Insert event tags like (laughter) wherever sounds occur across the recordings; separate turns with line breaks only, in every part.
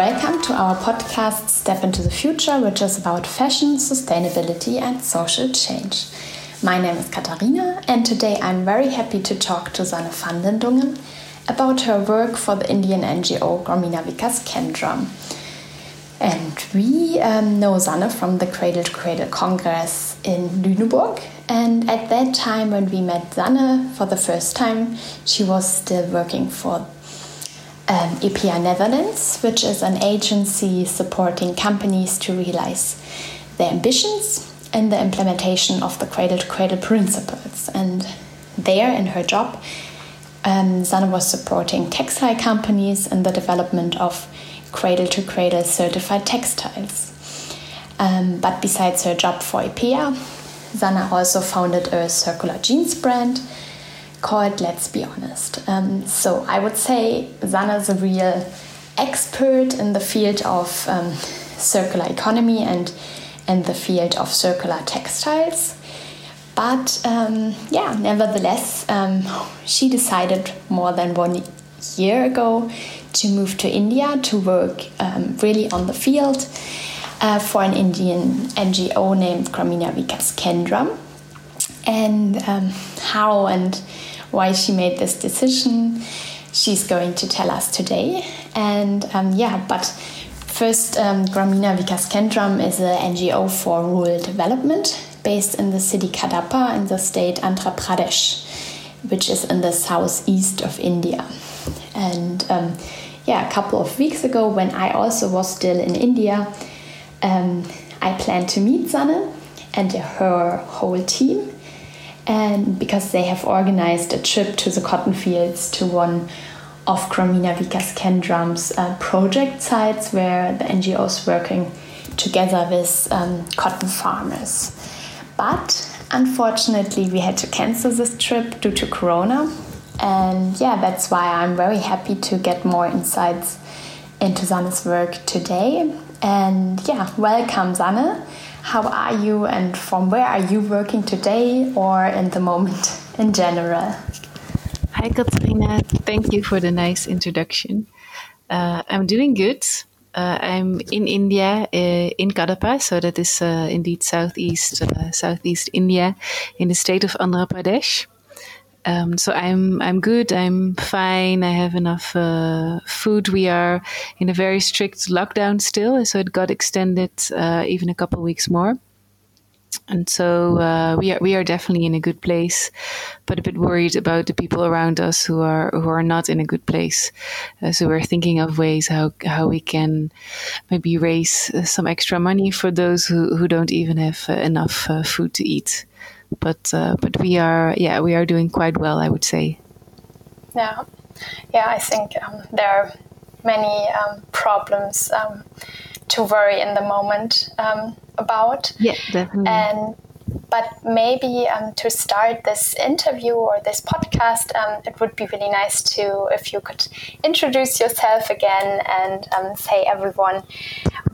welcome to our podcast Step into the Future, which is about fashion, sustainability, and social change. My name is Katharina, and today I'm very happy to talk to Sanne van den Dungen about her work for the Indian NGO Grameena Vikas Kendram. And we um, know Sanne from the Cradle to Cradle Congress in Lüneburg. And at that time, when we met Sanne for the first time, she was still working for um, EPEA Netherlands, which is an agency supporting companies to realize their ambitions in the implementation of the cradle to cradle principles. And there, in her job, um, was supporting textile companies in the development of cradle to cradle certified textiles. Um, but besides her job for EPEA, Sanne also founded a circular jeans brand called Let's Be Honest. Um, so I would say Sanne is a real expert in the field of um, circular economy and in the field of circular textiles. But um, yeah, nevertheless, um, she decided more than one year ago to move to India to work um, really on the field uh, for an Indian NGO named Grameena Vikas Kendram. And um, how and why she made this decision, she's going to tell us today. And um, yeah, but first, um, Grameena Vikas Kendram is an NGO for rural development based in the city Kadapa in the state Andhra Pradesh, which is in the southeast of India. And um, yeah, a couple of weeks ago, when I also was still in India, um, I planned to meet Sanne and her whole team. And because they have organized a trip to the cotton fields to one of Grameena Vikas Kendram's uh, project sites where the NGO is working together with um, cotton farmers. But unfortunately, we had to cancel this trip due to Corona. And yeah, that's why I'm very happy to get more insights into Sanne's work today. And yeah, welcome, Sanne. How are you and from where are you working today or in the moment in general?
Hi, Katrina. Thank you for the nice introduction. Uh, I'm doing good. Uh, I'm in India, uh, in Kadapa, so that is uh, indeed southeast uh, southeast India, in the state of Andhra Pradesh. Um, so I'm I'm good. I'm fine. I have enough uh, food. We are in a very strict lockdown still, so it got extended uh, even a couple weeks more and so uh, we are we are definitely in a good place, but a bit worried about the people around us who are who are not in a good place. Uh, so we're thinking of ways how how we can maybe raise uh, some extra money for those who, who don't even have uh, enough food to eat. But uh, but we are yeah we are doing quite well I would say.
Yeah, yeah I think um, there are many um, problems. Um, to worry in the moment um, about.
Yeah, definitely.
And but maybe um, to start this interview or this podcast, um, it would be really nice to if you could introduce yourself again and um, say everyone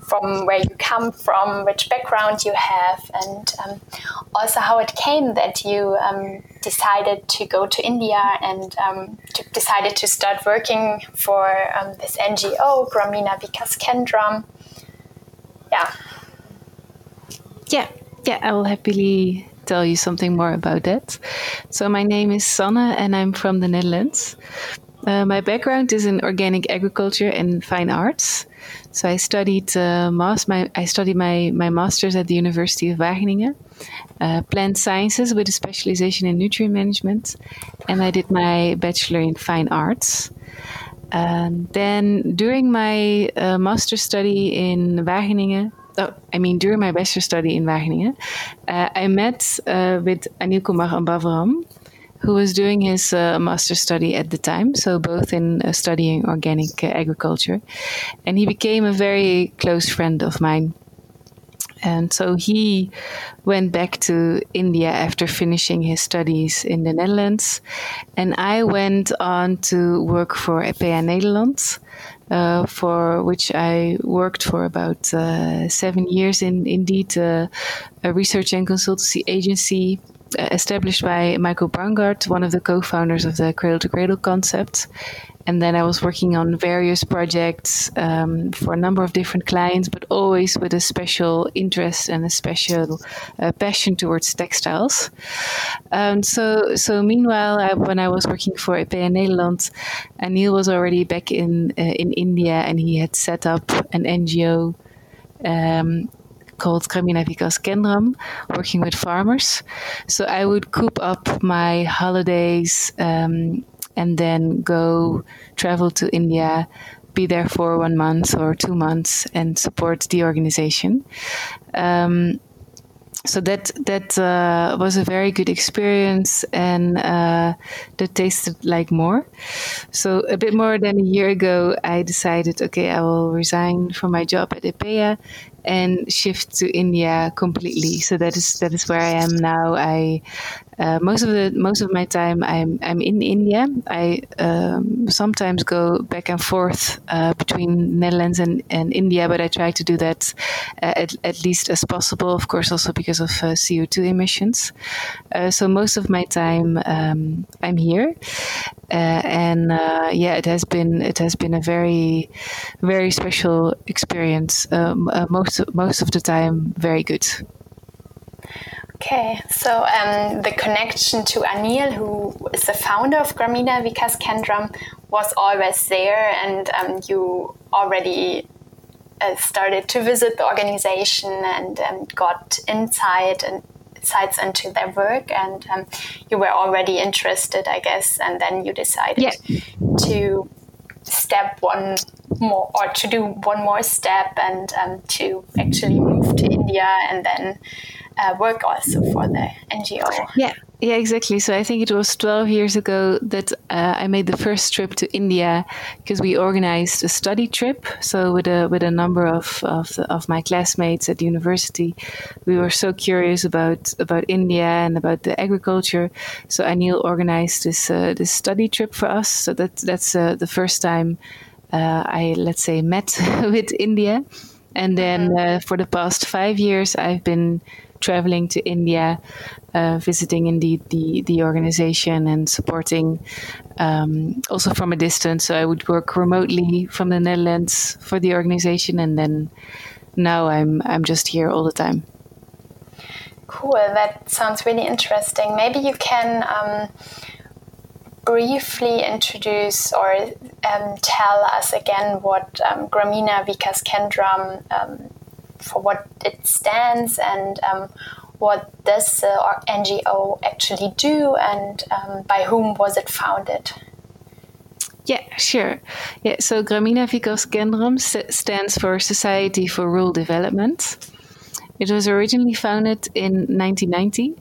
from where you come from, which background you have, and um, also how it came that you um, decided to go to India and um, to, decided to start working for this NGO, Grameena Vikas Kendram yeah.
Yeah, yeah, I will happily tell you something more about that. So, my name is Sanne and I'm from the Netherlands. Uh, my background is in organic agriculture and fine arts. So I studied uh, mas- my I studied my, my master's at the University of Wageningen, uh, plant sciences with a specialization in nutrient management, and I did my bachelor in fine arts. And then during my uh, master study in Wageningen, oh, I mean during my bachelor study in Wageningen, uh, I met uh, with Anil Kumar Ambavaram, who was doing his uh, master study at the time, so both in uh, studying organic uh, agriculture, and he became a very close friend of mine. And so he went back to India after finishing his studies in the Netherlands. And I went on to work for EPEA Nederland, uh, for which I worked for about uh, seven years in indeed uh, a research and consultancy agency established by Michael Braungart, one of the co-founders of the Cradle to Cradle concept. And then I was working on various projects um, for a number of different clients, but always with a special interest and a special uh, passion towards textiles. Um, so, so meanwhile, I, when I was working for EPEA Nederland, Anil was already back in uh, in India, and he had set up an NGO um, called Grameena Vikas Kendram, working with farmers. So I would coop up my holidays um, and then go travel to India, be there for one month or two months, and support the organization. Um, so that that uh, was a very good experience and uh, that tasted like more. So a bit more than a year ago, I decided, okay, I will resign from my job at EPEA and shift to India completely. So that is that is where I am now. I uh, most of the most of my time I'm I'm in India. I um, sometimes go back and forth uh, between Netherlands and, and India, but I try to do that uh, at, at least as possible. Of course, also because of uh, CO two emissions. Uh, so most of my time um, I'm here, and yeah, it has been it has been a very very special experience. Um, most most of the time, very good.
Okay, so um, the connection to Anil, who is the founder of Grameena Vikas Kendram, was always there, and um, you already uh, started to visit the organization and um, got insight and insights into their work, and um, you were already interested, I guess, and then you decided yeah. to step one more or to do one more step and um, to actually move to India and then uh, work also for the NGO.
Yeah, yeah, exactly. So I think it was 12 years ago that uh, I made the first trip to India because we organized a study trip. So with a with a number of of, the, of my classmates at university, we were so curious about about India and about the agriculture. So Anil organized this uh, this study trip for us. So that that's uh, the first time uh, I let's say met (laughs) with India. And then mm-hmm. uh, for the past five years, I've been traveling to India, uh, visiting indeed the, the organization and supporting um, also from a distance. So I would work remotely from the Netherlands for the organization, and then now I'm I'm just here all the time.
Cool. That sounds really interesting. Maybe you can. Um, briefly introduce or um, tell us again what um, Grameena Vikas Kendram um, for what it stands and um, what does the NGO actually do and um, by whom was it founded?
Yeah, sure. Yeah, so Grameena Vikas Kendram stands for Society for Rural Development. It was originally founded in 1990,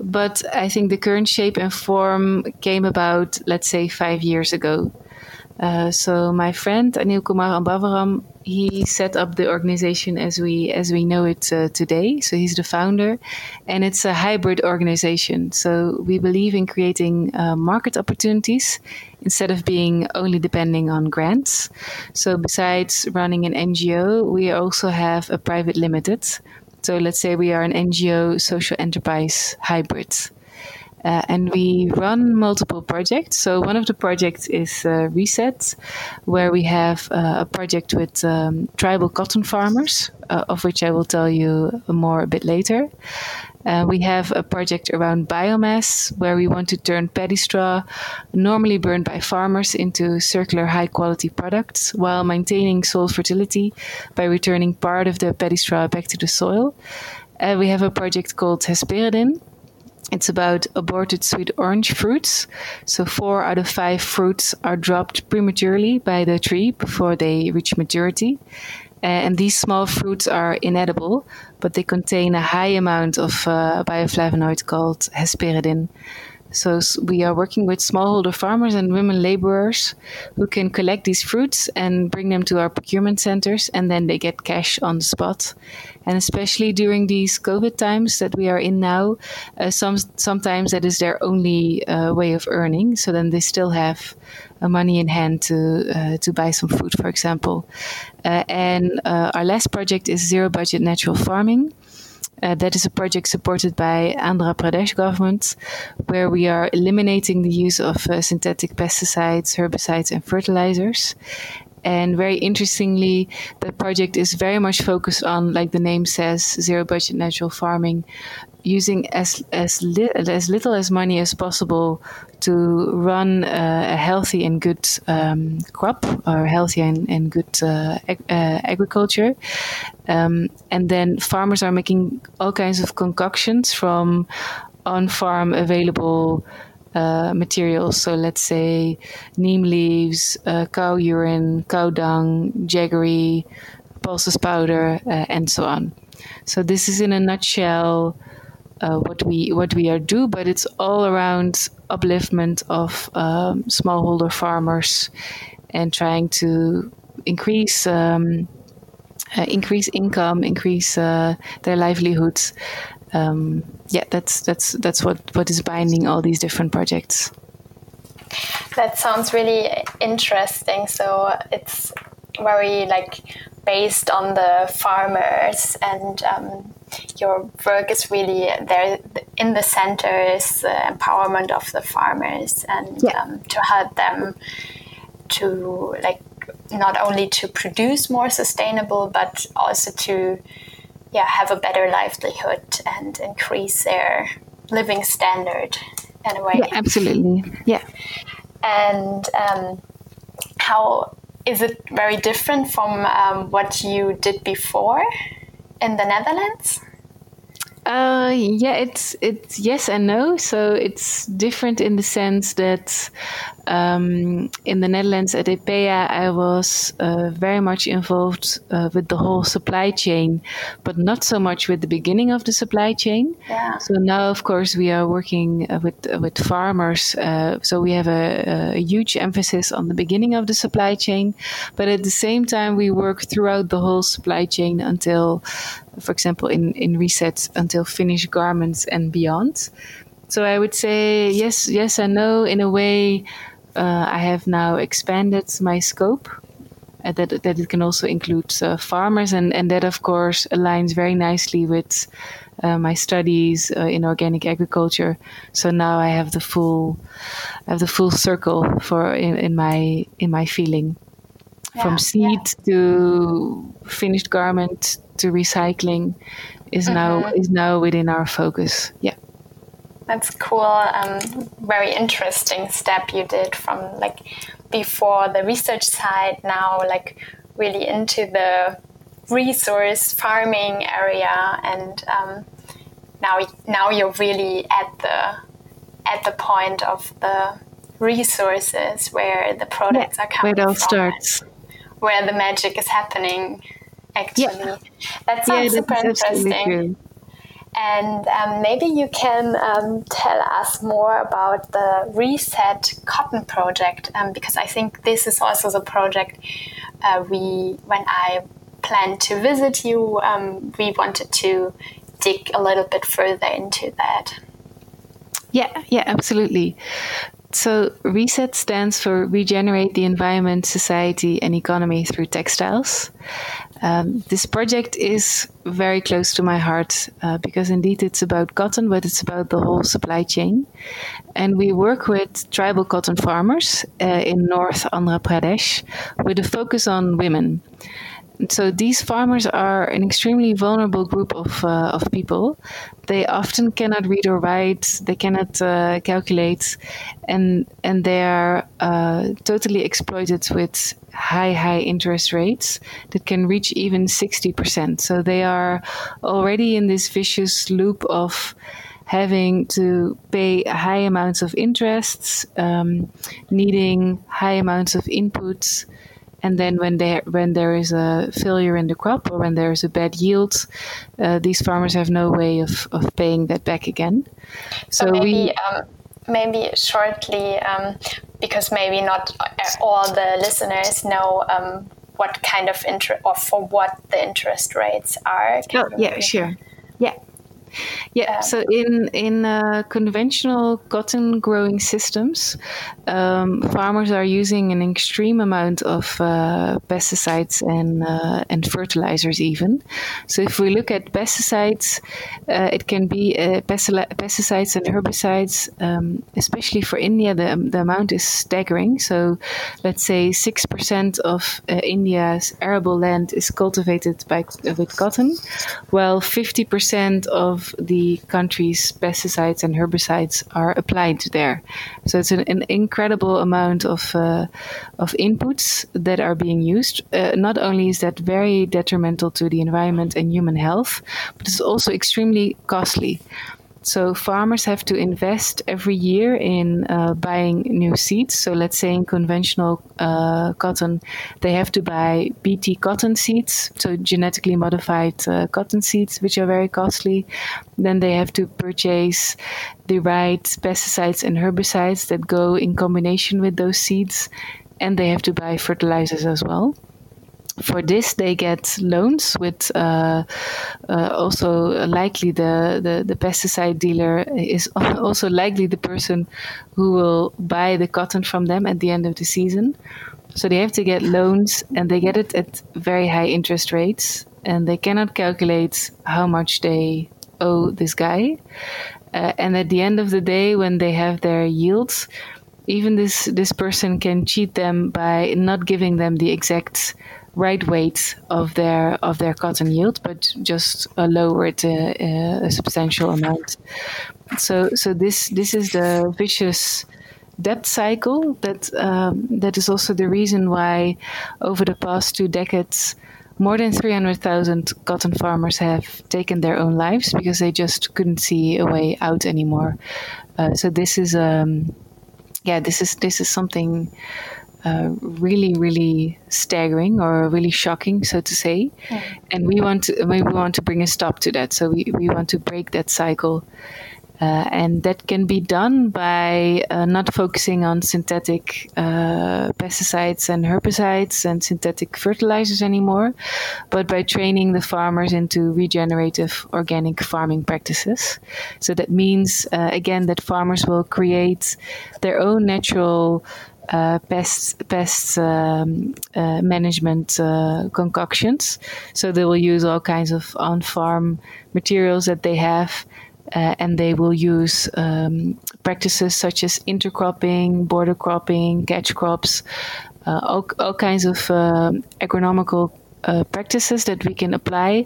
but I think the current shape and form came about, let's say, five years ago. Uh, so my friend Anil Kumar Ambavaram, he set up the organization as we as we know it uh, today. So he's the founder, and it's a hybrid organization. So we believe in creating uh, market opportunities instead of being only depending on grants. So besides running an NGO, we also have a private limited. So let's say we are an NGO social enterprise hybrid. Uh, and we run multiple projects. So one of the projects is uh, Reset, where we have uh, a project with um, tribal cotton farmers, uh, of which I will tell you more a bit later. Uh, we have a project around biomass, where we want to turn paddy straw, normally burned by farmers, into circular high quality products while maintaining soil fertility by returning part of the paddy straw back to the soil. Uh, we have a project called Hesperidin, it's about aborted sweet orange fruits. So, four out of five fruits are dropped prematurely by the tree before they reach maturity. And these small fruits are inedible, but they contain a high amount of uh, bioflavonoid called hesperidin. So we are working with smallholder farmers and women laborers who can collect these fruits and bring them to our procurement centers, and then they get cash on the spot. And especially during these COVID times that we are in now, uh, some sometimes that is their only uh, way of earning. So then they still have uh, money in hand to uh, to buy some food, for example. Uh, and uh, our last project is zero budget natural farming. Uh, that is a project supported by Andhra Pradesh government, where we are eliminating the use of uh, synthetic pesticides, herbicides, and fertilizers. And very interestingly, the project is very much focused on, like the name says, zero budget natural farming, using as as, li- as little as money as possible to run uh, a healthy and good um, crop or healthy and, and good uh, ag- uh, agriculture. Um, and then farmers are making all kinds of concoctions from on farm available. Uh, materials. So let's say neem leaves, uh, cow urine, cow dung, jaggery, pulses powder, uh, and so on. So this is in a nutshell uh, what we what we are do, but it's all around upliftment of um, smallholder farmers and trying to increase. Um, uh, increase income, increase uh, their livelihoods, um, yeah, that's that's that's what what is binding all these different projects.
That sounds really interesting. So it's very like based on the farmers, and um, your work is really there in the center is the empowerment of the farmers and yeah. um, to help them to like not only to produce more sustainable, but also to yeah have a better livelihood and increase their living standard in a way.
Yeah, absolutely. Yeah.
And um, how is it very different from um, what you did before in the Netherlands?
Uh, yeah, it's it's yes and no. So it's different in the sense that um, in the Netherlands at EPEA, I was uh, very much involved uh, with the whole supply chain, but not so much with the beginning of the supply chain.
Yeah.
So now, of course, we are working uh, with uh, with farmers. Uh, so we have a, a, huge emphasis on the beginning of the supply chain, but at the same time, we work throughout the whole supply chain until, for example, in in resets until finished garments and beyond. So I would say yes, yes and no. In a way, uh, I have now expanded my scope. Uh, that, that it can also include uh, farmers, and, and that of course aligns very nicely with uh, my studies uh, in organic agriculture. So now I have the full, I have the full circle for in, in my in my feeling, yeah, from seed yeah. to finished garment to recycling, is mm-hmm. now is now within our focus. Yeah
that's cool. Um, very interesting step you did from like before the research side now like really into the resource farming area and um, now now you're really at the at the point of the resources where the products yeah, are coming
where it all
from
starts
where the magic is happening actually yeah. that sounds yeah, super interesting and um, maybe you can um, tell us more about the Reset Cotton project, um, because I think this is also the project uh, we, when I planned to visit you, um, we wanted to dig a little bit further into that.
Yeah, yeah, absolutely. So, RESET stands for Regenerate the Environment, Society, and Economy through Textiles. Um, this project is very close to my heart uh, because indeed it's about cotton, but it's about the whole supply chain. And we work with tribal cotton farmers uh, in North Andhra Pradesh with a focus on women so these farmers are an extremely vulnerable group of, uh, of people. They often cannot read or write, they cannot uh, calculate, and, and they are uh, totally exploited with high, high interest rates that can reach even 60%. So they are already in this vicious loop of having to pay high amounts of interests, um, needing high amounts of inputs and then when there when there is a failure in the crop or when there is a bad yield, uh, these farmers have no way of, of paying that back again.
So, so maybe we, um, maybe shortly um, because maybe not all the listeners know um, what kind of interest or for what the interest rates are.
Can oh, yeah, sure. Yeah. Yeah, um, so in in uh, conventional cotton growing systems, um, farmers are using an extreme amount of uh, pesticides and uh, and fertilizers even. So if we look at pesticides, uh, it can be uh, pesticides and herbicides, um, especially for India, the the amount is staggering. So let's say six percent of uh, India's arable land is cultivated by with cotton, while fifty percent of the country's pesticides and herbicides are applied there. So it's an, an incredible amount of uh, of inputs that are being used. Uh, not only is that very detrimental to the environment and human health, but it's also extremely costly. So farmers have to invest every year in uh, buying new seeds. So let's say in conventional uh, cotton, they have to buy BT cotton seeds, so genetically modified uh, cotton seeds, which are very costly. Then they have to purchase the right pesticides and herbicides that go in combination with those seeds, and they have to buy fertilizers as well for this they get loans with uh, uh, also likely the, the, the, pesticide dealer is (laughs) also likely the person who will buy the cotton from them at the end of the season. So they have to get loans and they get it at very high interest rates and they cannot calculate how much they owe this guy. Uh, and at the end of the day when they have their yields even this this person can cheat them by not giving them the exact right weight of their of their cotton yield, but just uh, lower it a, a, substantial amount. So so this this is the vicious debt cycle that um, that is also the reason why over the past two decades more than 300,000 cotton farmers have taken their own lives because they just couldn't see a way out anymore. Uh, so this is um, yeah this is this is something uh, really, really staggering or really shocking, so to say. Yeah. And we want to we want to bring a stop to that. So we, we want to break that cycle. Uh, and that can be done by uh, not focusing on synthetic uh, pesticides and herbicides and synthetic fertilizers anymore, but by training the farmers into regenerative organic farming practices. So that means, uh, again, that farmers will create their own natural pest pest um, uh, management uh, concoctions. So they will use all kinds of on farm materials that they have. Uh, and they will use um, practices such as intercropping, border cropping, catch crops, uh, all, all kinds of um, agronomical uh, practices that we can apply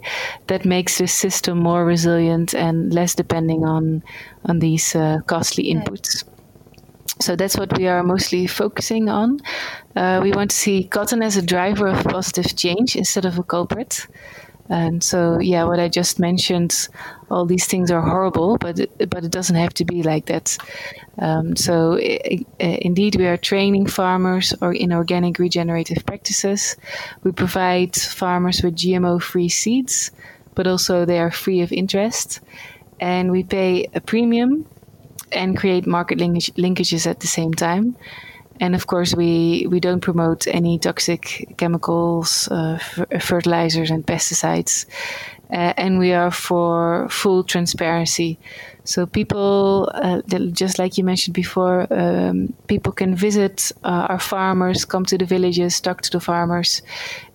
that makes the system more resilient and less depending on on these uh, costly inputs. So that's what we are mostly focusing on. Uh, we want to see cotton as a driver of positive change instead of a culprit. And so, yeah, what I just mentioned, all these things are horrible, but it, but it doesn't have to be like that. Um, so, I, indeed, we are training farmers or in organic regenerative practices. We provide farmers with GMO-free seeds, but also they are free of interest, and we pay a premium and create market linkage, linkages at the same time. And of course, we, we don't promote any toxic chemicals, uh, fertilizers, and pesticides. Uh, and we are for full transparency. So people, uh, just like you mentioned before, um, people can visit uh, our farmers, come to the villages, talk to the farmers,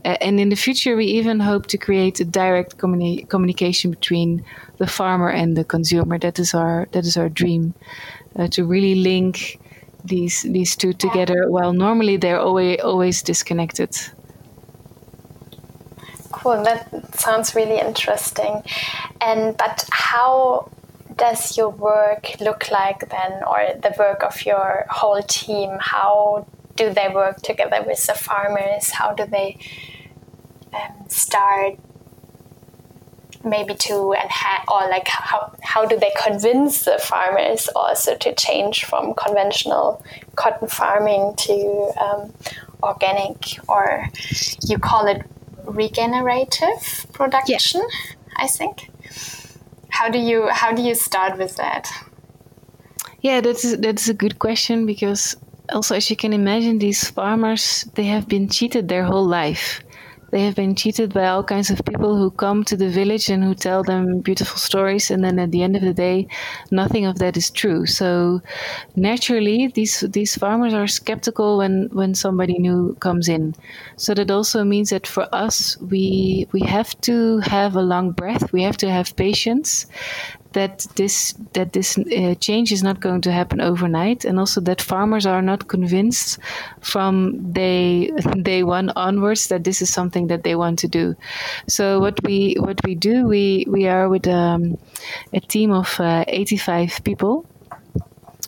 uh, and in the future, we even hope to create a direct communi- communication between the farmer and the consumer. That is our that is our dream, uh, to really link these these two together. While normally they're always always disconnected.
Cool. That sounds really interesting. And but how does your work look like then, or the work of your whole team? How do they work together with the farmers? How do they um, start maybe to enhance or like how, how do they convince the farmers also to change from conventional cotton farming to um, organic or you call it regenerative production yeah. i think how do you how do you start with that?
Yeah, that's that's a good question because also as you can imagine, these farmers they have been cheated their whole life. They have been cheated by all kinds of people who come to the village and who tell them beautiful stories, and then at the end of the day, nothing of that is true. So naturally, these these farmers are skeptical when when somebody new comes in. So that also means that for us, we we have to have a long breath. We have to have patience, that this that this uh, change is not going to happen overnight, and also that farmers are not convinced from day (laughs) day one onwards that this is something that they want to do. So what we what we do we we are with um, a team of uh, 85 people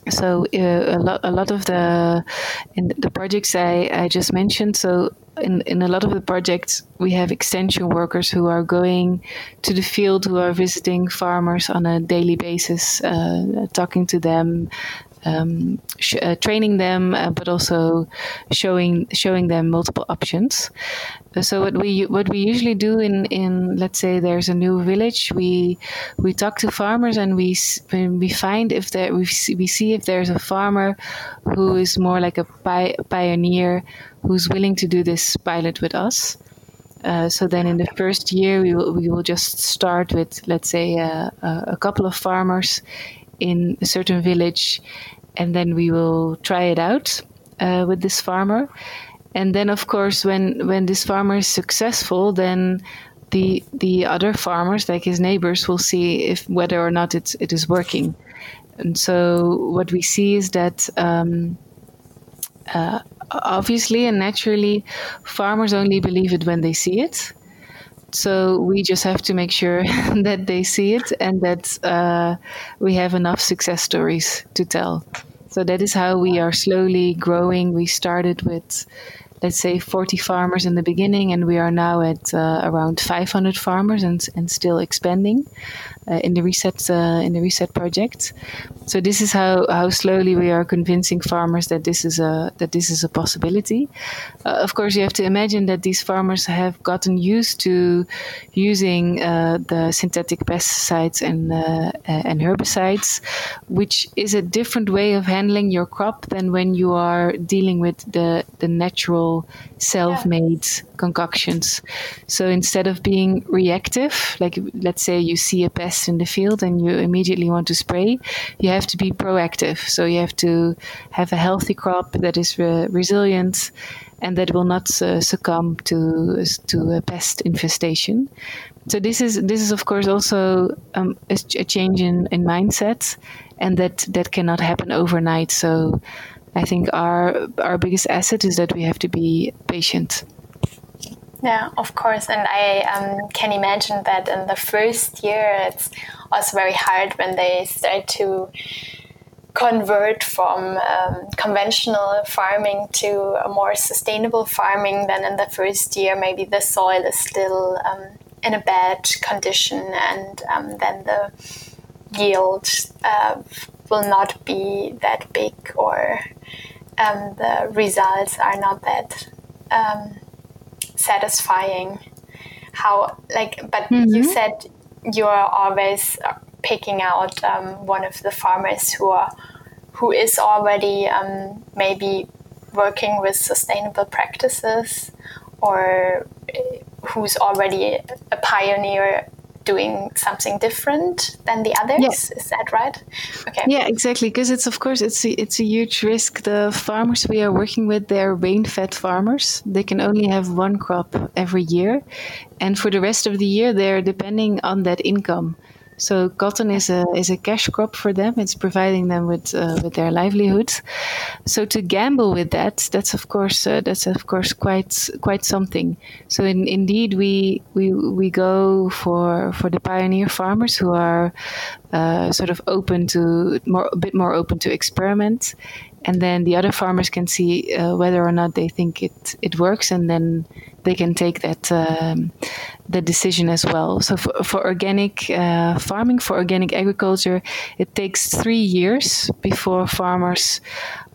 so uh, a lot a lot of the in the projects I, I just mentioned so in, in a lot of the projects, we have extension workers who are going to the field, who are visiting farmers on a daily basis, uh, talking to them, um, sh- uh, training them, uh, but also showing showing them multiple options. So what we what we usually do in, in let's say there's a new village, we we talk to farmers and we we find if there we see, we see if there's a farmer who is more like a pi- pioneer who's willing to do this pilot with us. Uh, so then in the first year we will we will just start with let's say uh, a couple of farmers in a certain village, and then we will try it out uh, with this farmer. And then, of course, when when this farmer is successful, then the the other farmers, like his neighbors, will see if whether or not it it is working. And so, what we see is that. Um, uh, obviously and naturally, farmers only believe it when they see it. So we just have to make sure (laughs) that they see it and that uh, we have enough success stories to tell. So that is how we are slowly growing. We started with, let's say, 40 farmers in the beginning, and we are now at uh, around 500 farmers and, and still expanding uh, in the reset uh, in the reset project. So this is how, how slowly we are convincing farmers that this is a that this is a possibility. Uh, of course, you have to imagine that these farmers have gotten used to using uh, the synthetic pesticides and uh, and herbicides, which is a different way of handling your crop than when you are dealing with the the natural self-made concoctions. So instead of being reactive, like let's say you see a pest in the field and you immediately want to spray, you have to be proactive. So you have to have a healthy crop that is re- resilient and that will not uh, succumb to to a pest infestation. So this is this is of course also um, a, a, change in, in mindset, and that that cannot happen overnight. So I think our our biggest asset is that we have to be patient.
Yeah, of course. And I um, can imagine that in the first year, it's also very hard when they start to convert from um, conventional farming to a more sustainable farming. Then in the first year, maybe the soil is still um, in a bad condition, and um, then the yield uh, will not be that big, or um, the results are not that um, satisfying how like but mm-hmm. you said you're always uh, picking out um, one of the farmers who are who is already um, maybe working with sustainable practices or uh, who's already a pioneer doing something different than the others. Is that right?
Okay. Yeah, exactly. Because it's of course it's a, it's a huge risk. The farmers we are working with, they're rain-fed farmers. They can only have one crop every year, and for the rest of the year, they're depending on that income. So cotton is a is a cash crop for them. It's providing them with uh, with their livelihood. So to gamble with that, that's of course uh, that's of course quite quite something. So in, indeed, we we we go for for the pioneer farmers who are uh, sort of open to more a bit more open to experiment, and then the other farmers can see uh, whether or not they think it it works, and then they can take that um, the decision as well. So for, for organic uh, farming, for organic agriculture, it takes three years before farmers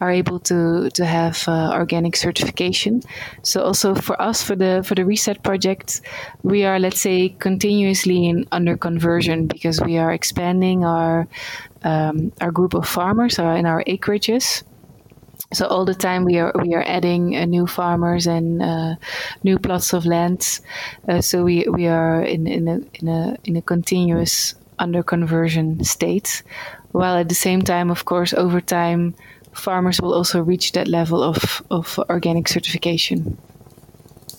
are able to to have uh, organic certification. So also for us, for the for the reset project, we are let's say continuously in under conversion because we are expanding our um, our group of farmers uh, in our acreages so all the time we are we are adding uh, new farmers and uh, new plots of land. Uh, so we we are in in a in a in a continuous under conversion state, while at the same time, of course, over time, farmers will also reach that level of of organic certification.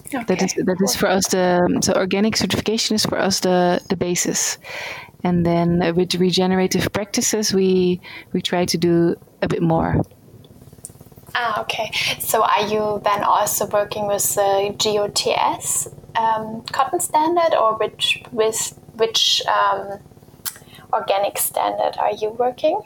Okay. That is that is for us the so organic certification is for us the the basis, and then with regenerative practices we we try to do a bit more.
Ah, okay. So are you then also working with the GOTS um, cotton standard, or which with which um, organic standard are you working?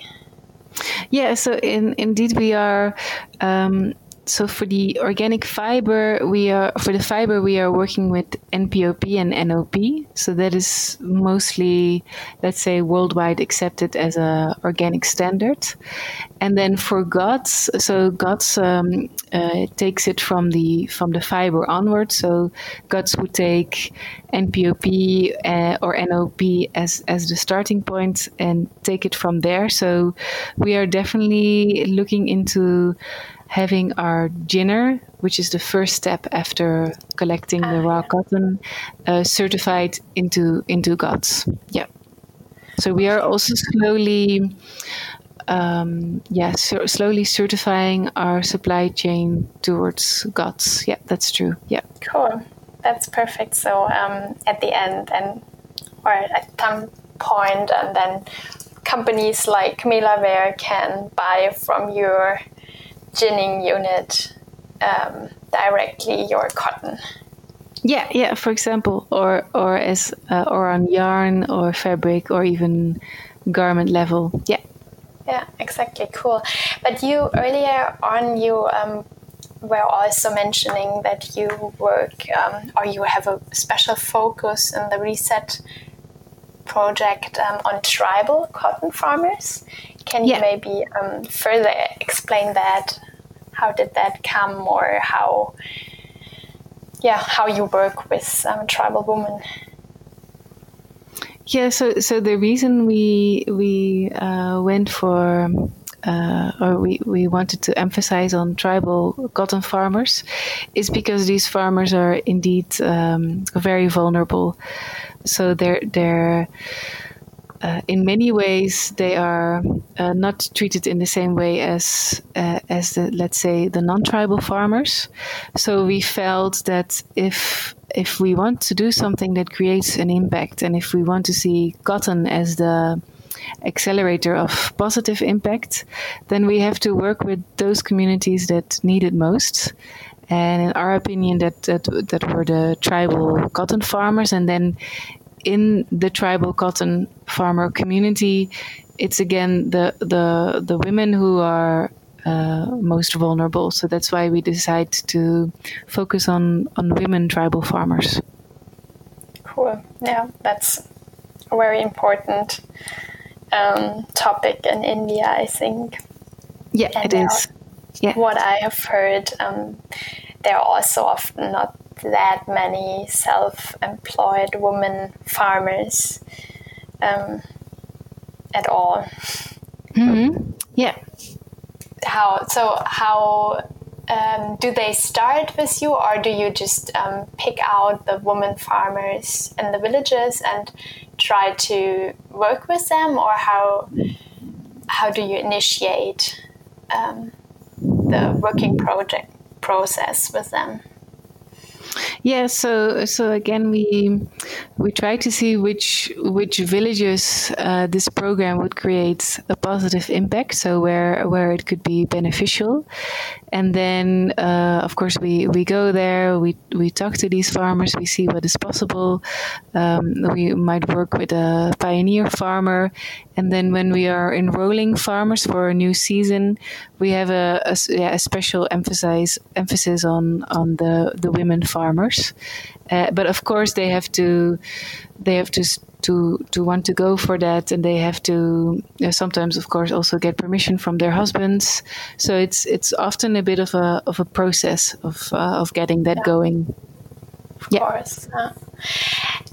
Yeah, so in, indeed we are um, so for the organic fiber, we are for the fiber we are working with NPOP and NOP. So that is mostly, let's say, worldwide accepted as a organic standard. And then for GOTS, so GOTS um, uh, takes it from the from the fiber onward. So GOTS would take NPOP uh, or NOP as as the starting point and take it from there. So we are definitely looking into having our ginner, which is the first step after collecting the raw cotton, uh, certified into into GOTS. Yeah. So we are also slowly, um, yeah, so slowly certifying our supply chain towards GOTS. Yeah, that's true. Yeah.
Cool. That's perfect. So um, at the end, and or at some point, and then companies like Camilla can buy from your ginning unit um, directly your cotton.
Yeah, yeah. For example, or or as uh, or on yarn or fabric or even garment level. Yeah.
Yeah, exactly. Cool. But you earlier on you um, were also mentioning that you work um, or you have a special focus in the reset project um, on tribal cotton farmers. Can you maybe um, further explain that? How did that come, or how, yeah, how you work with um, tribal women?
Yeah, so so the reason we we uh, went for uh, or we, we wanted to emphasize on tribal cotton farmers is because these farmers are indeed um, very vulnerable. So they're they're uh, in many ways they are uh, not treated in the same way as uh, as the let's say the non-tribal farmers. So we felt that if if we want to do something that creates an impact, and if we want to see cotton as the accelerator of positive impact, then we have to work with those communities that need it most. And in our opinion, that that, that were the tribal cotton farmers, and then in the tribal cotton farmer community, it's again the the the women who are uh, most vulnerable. So that's why we decide to focus on on women tribal farmers.
Cool. Yeah, that's a very important um, topic in India, I think.
Yeah, and it is. Yeah.
What I have heard, um, there are also often not that many self-employed women farmers um, at all.
Mm-hmm. Yeah.
How so? How um, do they start with you, or do you just um, pick out the women farmers in the villages and try to work with them, or how how do you initiate um, the working project process with them?
Yeah, so so again, we we try to see which which villages uh, this program would create a positive impact. So where where it could be beneficial, and then uh, of course we we go there. We we talk to these farmers. We see what is possible. Um, we might work with a pioneer farmer, and then when we are enrolling farmers for a new season, we have a, a, yeah, a special emphasis emphasis on on the the women farmers. Uh, but of course, they have to they have to to to want to go for that, and they have to sometimes, of course, also get permission from their husbands. So it's it's often a bit of a of a process of uh, of getting that yeah. going.
Of yeah. course. Uh,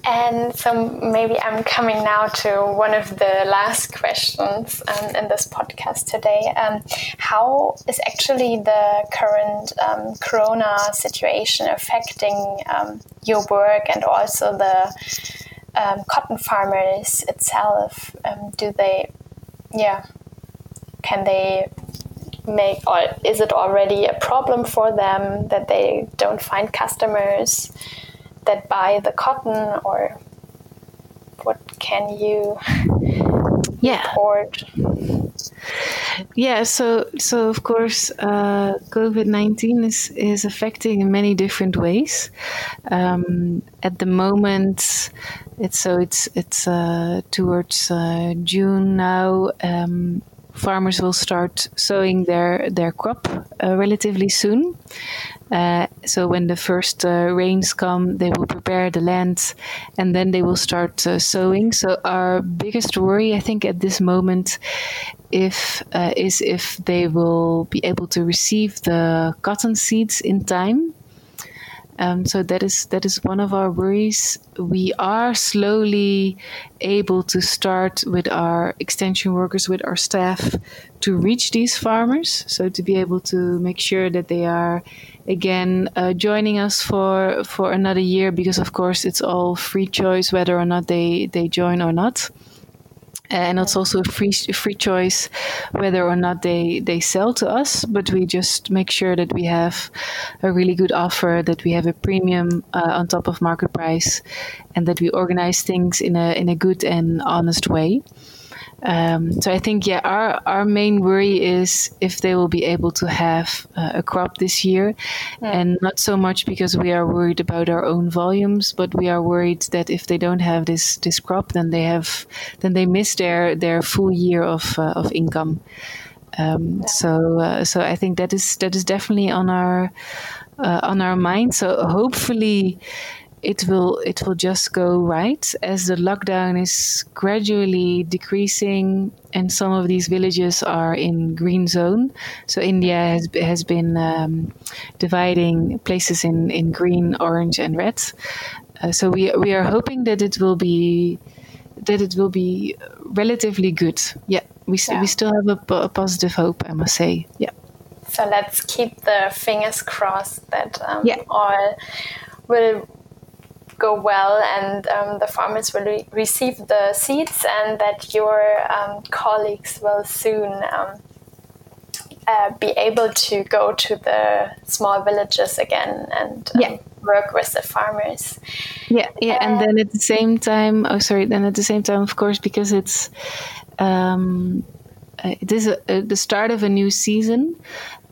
and so maybe I'm coming now to one of the last questions um, in this podcast today. Um, how is actually the current um, Corona situation affecting um, your work and also the um, cotton farmers itself? Um, do they, yeah, can they make or is it already a problem for them that they don't find customers that buy the cotton or what can you
yeah.
report
yeah so so of course uh, covid-19 is is affecting in many different ways um, at the moment it's so it's it's uh, towards uh, june now um, farmers will start sowing their their crop uh, relatively soon. Uh, so when the first uh, rains come, they will prepare the land, and then they will start uh, sowing. So our biggest worry, I think, at this moment, if uh, is if they will be able to receive the cotton seeds in time. Um, so that is that is one of our worries. We are slowly able to start with our extension workers, with our staff, to reach these farmers. So to be able to make sure that they are again uh, joining us for for another year, because of course it's all free choice whether or not they they join or not and it's also a free free choice whether or not they they sell to us but we just make sure that we have a really good offer that we have a premium uh, on top of market price and that we organize things in a in a good and honest way um, so I think, yeah, our, our main worry is if they will be able to have uh, a crop this year, yeah. and not so much because we are worried about our own volumes, but we are worried that if they don't have this this crop, then they have then they miss their their full year of uh, of income. Um, yeah. So uh, so I think that is that is definitely on our uh, on our mind. So hopefully it will it will just go right as the lockdown is gradually decreasing and some of these villages are in green zone. So india has has been um, dividing places in in green orange and red. Uh, so we we are hoping that it will be that it will be relatively good. Yeah we, yeah. we still have a, a positive hope i must say. Yeah.
So let's keep the fingers crossed that um, yeah. all will go well and um, the farmers will re receive the seeds and that your um, colleagues will soon um, uh, be able to go to the small villages again and um, yeah. work with the farmers.
Yeah, yeah, and then at the same time, oh sorry, then at the same time, of course, because it's um, uh, it is a, a, the start of a new season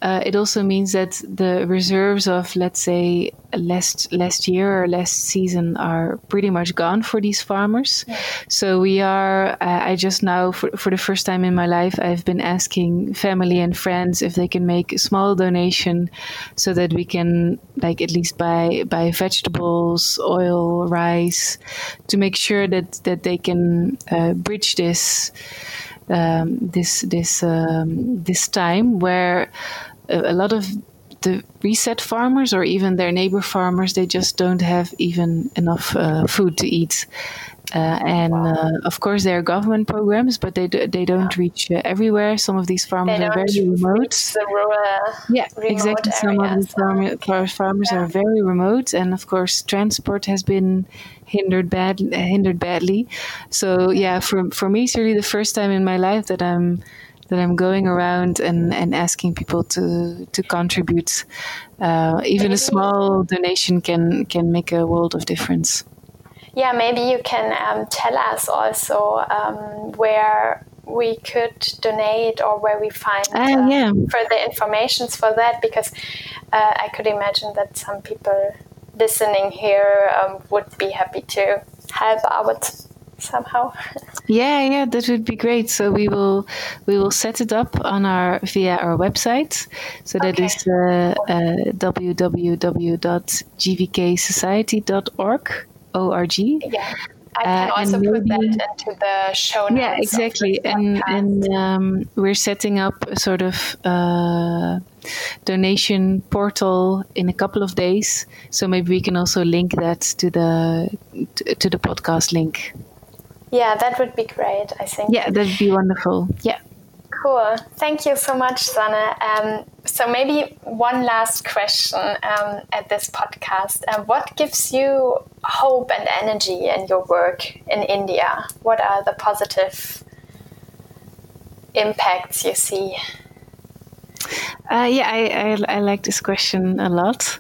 uh, it also means that the reserves of, let's say, last last year or last season are pretty much gone for these farmers. Yeah. So we are. Uh, I just now, for, for the first time in my life, I've been asking family and friends if they can make a small donation, so that we can, like, at least buy buy vegetables, oil, rice, to make sure that that they can uh, bridge this um, this this um, this time where a, a, lot of the reset farmers or even their neighbor farmers they just don't have even enough uh, food to eat. Uh, and uh, of course, there are government programs, but they do, they don't reach uh, everywhere. Some of these farmers are very remote.
Rural,
yeah, exactly. Some of these farm, farmers yeah. are very remote, and of course, transport has been hindered bad hindered badly. So yeah, for for me, it's really the first time in my life that I'm that I'm going around and, and asking people to to contribute. Uh, even a small donation can can make a world of difference.
Yeah, maybe you can um, tell us also um, where we could donate or where we find
uh, yeah.
further informations for that because uh, I could imagine that some people listening here um, would be happy to help out somehow. (laughs)
yeah, yeah, that would be great. So we will we will set it up on our via our website. So that okay. is uh, uh, www.gvksociety.org. O-R-G.
Yeah. I can uh, also maybe, put that into the show notes.
Yeah, exactly. And and um, we're setting up a sort of uh, donation portal in a couple of days. So maybe we can also link that to the to, to the podcast link.
Yeah, that would be great. I think.
Yeah, that'd be wonderful. Yeah.
Cool. Thank you so much, Sanne. Um, so maybe one last question um, at this podcast. Uh, what gives you hope and energy in your work in India? What are the positive impacts you see?
Uh, yeah, I, I, I, like this question a lot.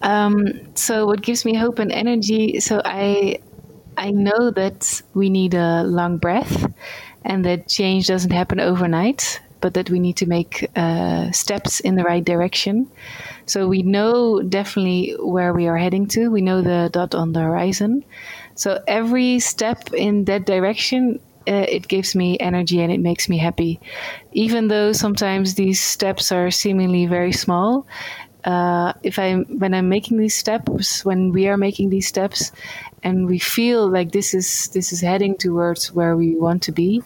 Um, so, what gives me hope and energy? So, I I know that we need a long breath, and that change doesn't happen overnight, but that we need to make uh, steps in the right direction. So we know definitely where we are heading to. We know the dot on the horizon. So every step in that direction, uh, it gives me energy and it makes me happy. Even though sometimes these steps are seemingly very small, uh, if I when I'm making these steps, when we are making these steps, and we feel like this is this is heading towards where we want to be,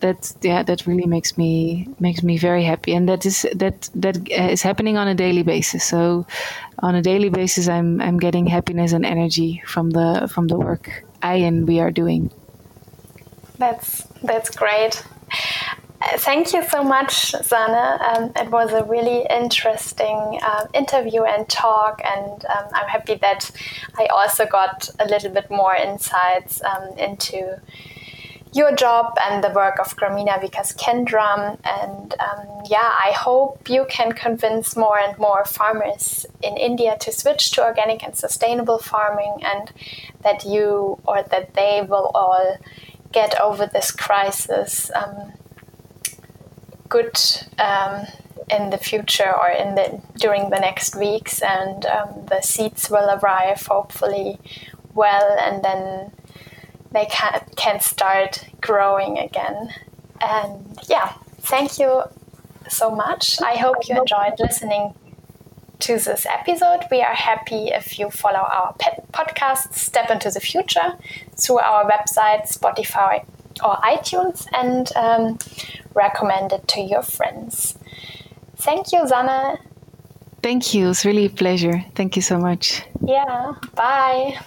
that yeah that really makes me makes me very happy. And that is that that is happening on a daily basis. So on a daily basis i'm i'm getting happiness and energy from the from the work i and we are doing.
That's that's great Thank you so much, Sanne. Um, it was a really interesting uh, interview and talk, and um, I'm happy that I also got a little bit more insights um, into your job and the work of Grameena Vikas Kendram. And um, yeah, I hope you can convince more and more farmers in India to switch to organic and sustainable farming, and that you or that they will all get over this crisis um, good um, in the future or in the during the next weeks, and um, the seeds will arrive hopefully well, and then they can can start growing again. And yeah, thank you so much. I hope you enjoyed listening to this episode. We are happy if you follow our podcast, Step into the Future, through our website, Spotify, or iTunes, and um, recommend it to your friends. Thank you, Sanne.
Thank you. It's really a pleasure. Thank you so much.
Yeah. Bye.